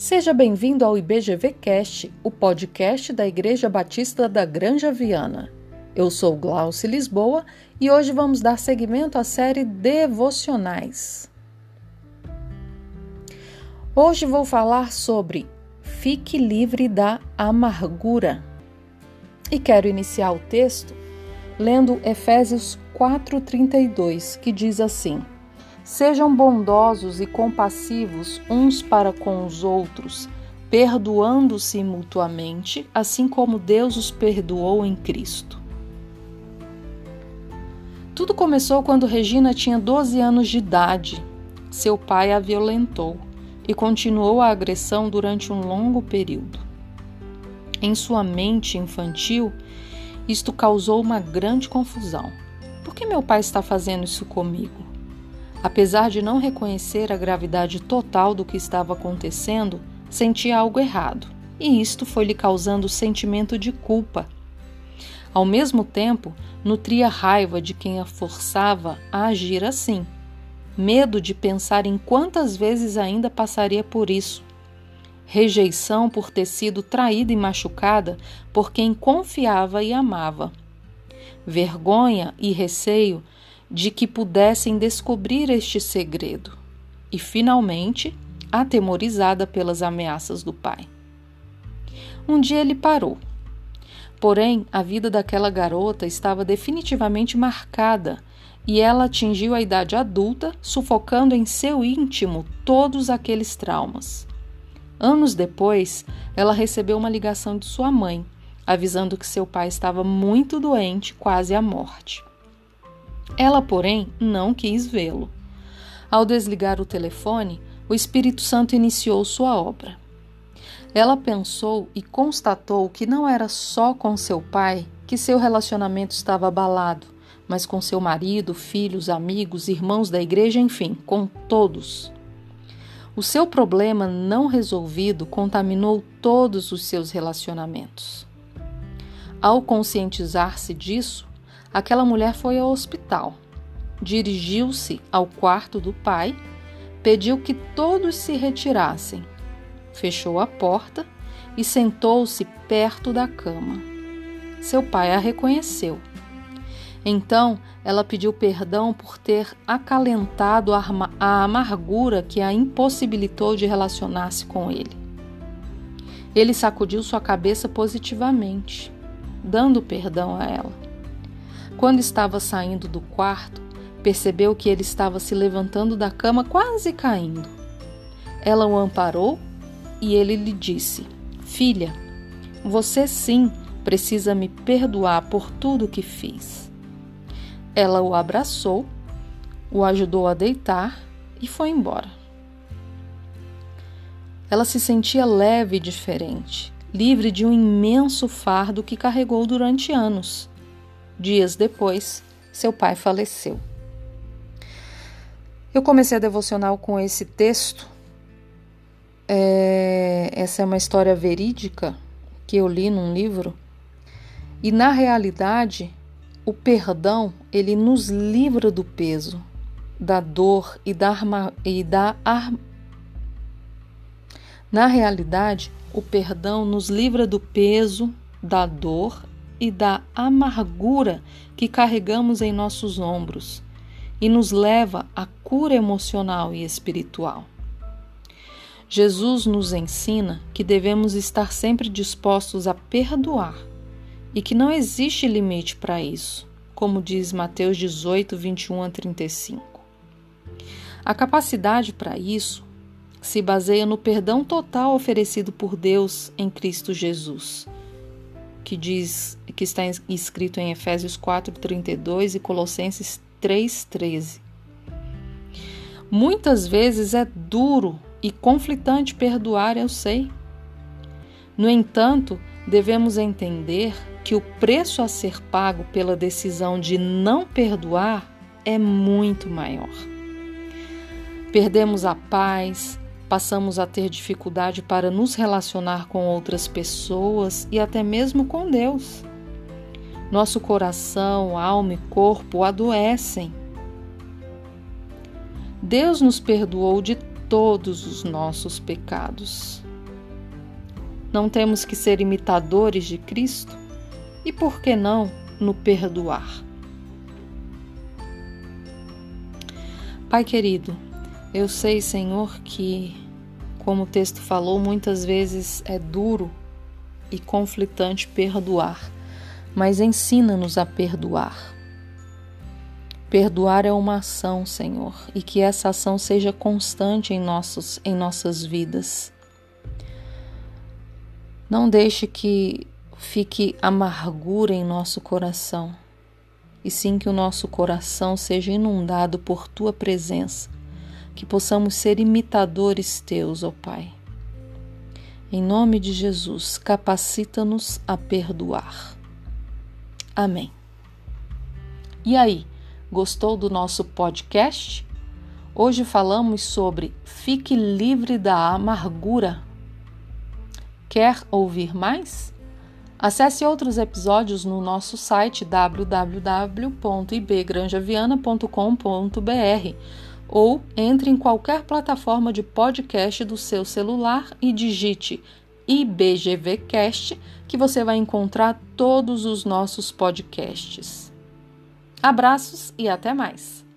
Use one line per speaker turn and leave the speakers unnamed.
Seja bem-vindo ao IBGV Cast, o podcast da Igreja Batista da Granja Viana. Eu sou Glauce Lisboa e hoje vamos dar seguimento à série Devocionais. Hoje vou falar sobre Fique livre da amargura. E quero iniciar o texto lendo Efésios 4:32, que diz assim: Sejam bondosos e compassivos uns para com os outros, perdoando-se mutuamente, assim como Deus os perdoou em Cristo. Tudo começou quando Regina tinha 12 anos de idade. Seu pai a violentou e continuou a agressão durante um longo período. Em sua mente infantil, isto causou uma grande confusão. Por que meu pai está fazendo isso comigo? Apesar de não reconhecer a gravidade total do que estava acontecendo, sentia algo errado, e isto foi lhe causando sentimento de culpa. Ao mesmo tempo, nutria raiva de quem a forçava a agir assim, medo de pensar em quantas vezes ainda passaria por isso, rejeição por ter sido traída e machucada por quem confiava e amava, vergonha e receio de que pudessem descobrir este segredo, e finalmente atemorizada pelas ameaças do pai. Um dia ele parou. Porém, a vida daquela garota estava definitivamente marcada e ela atingiu a idade adulta, sufocando em seu íntimo todos aqueles traumas. Anos depois, ela recebeu uma ligação de sua mãe, avisando que seu pai estava muito doente, quase à morte. Ela, porém, não quis vê-lo. Ao desligar o telefone, o Espírito Santo iniciou sua obra. Ela pensou e constatou que não era só com seu pai que seu relacionamento estava abalado, mas com seu marido, filhos, amigos, irmãos da igreja, enfim, com todos. O seu problema não resolvido contaminou todos os seus relacionamentos. Ao conscientizar-se disso, aquela mulher foi ao hospital. Dirigiu-se ao quarto do pai, pediu que todos se retirassem, fechou a porta e sentou-se perto da cama. Seu pai a reconheceu. Então ela pediu perdão por ter acalentado a amargura que a impossibilitou de relacionar-se com ele. Ele sacudiu sua cabeça positivamente, dando perdão a ela. Quando estava saindo do quarto, percebeu que ele estava se levantando da cama, quase caindo. Ela o amparou e ele lhe disse: Filha, você sim precisa me perdoar por tudo que fiz. Ela o abraçou, o ajudou a deitar e foi embora. Ela se sentia leve e diferente, livre de um imenso fardo que carregou durante anos. Dias depois, seu pai faleceu. Eu comecei a devocional com esse texto. É, essa é uma história verídica que eu li num livro. E na realidade, o perdão ele nos livra do peso, da dor e da, arma, e da ar... Na realidade, o perdão nos livra do peso, da dor e da amargura que carregamos em nossos ombros e nos leva à cura emocional e espiritual. Jesus nos ensina que devemos estar sempre dispostos a perdoar e que não existe limite para isso, como diz Mateus 18, 21 a 35. A capacidade para isso se baseia no perdão total oferecido por Deus em Cristo Jesus que diz que está escrito em Efésios 4:32 e Colossenses 3:13. Muitas vezes é duro e conflitante perdoar, eu sei. No entanto, devemos entender que o preço a ser pago pela decisão de não perdoar é muito maior. Perdemos a paz, passamos a ter dificuldade para nos relacionar com outras pessoas e até mesmo com Deus. Nosso coração, alma e corpo adoecem. Deus nos perdoou de todos os nossos pecados. Não temos que ser imitadores de Cristo? E por que não no perdoar? Pai querido, eu sei, Senhor, que, como o texto falou, muitas vezes é duro e conflitante perdoar, mas ensina-nos a perdoar. Perdoar é uma ação, Senhor, e que essa ação seja constante em, nossos, em nossas vidas. Não deixe que fique amargura em nosso coração, e sim que o nosso coração seja inundado por tua presença, que possamos ser imitadores teus, ó Pai. Em nome de Jesus, capacita-nos a perdoar. Amém. E aí? Gostou do nosso podcast? Hoje falamos sobre Fique livre da amargura. Quer ouvir mais? Acesse outros episódios no nosso site www.ibgranjaviana.com.br ou entre em qualquer plataforma de podcast do seu celular e digite IBGVcast que você vai encontrar todos os nossos podcasts. Abraços e até mais!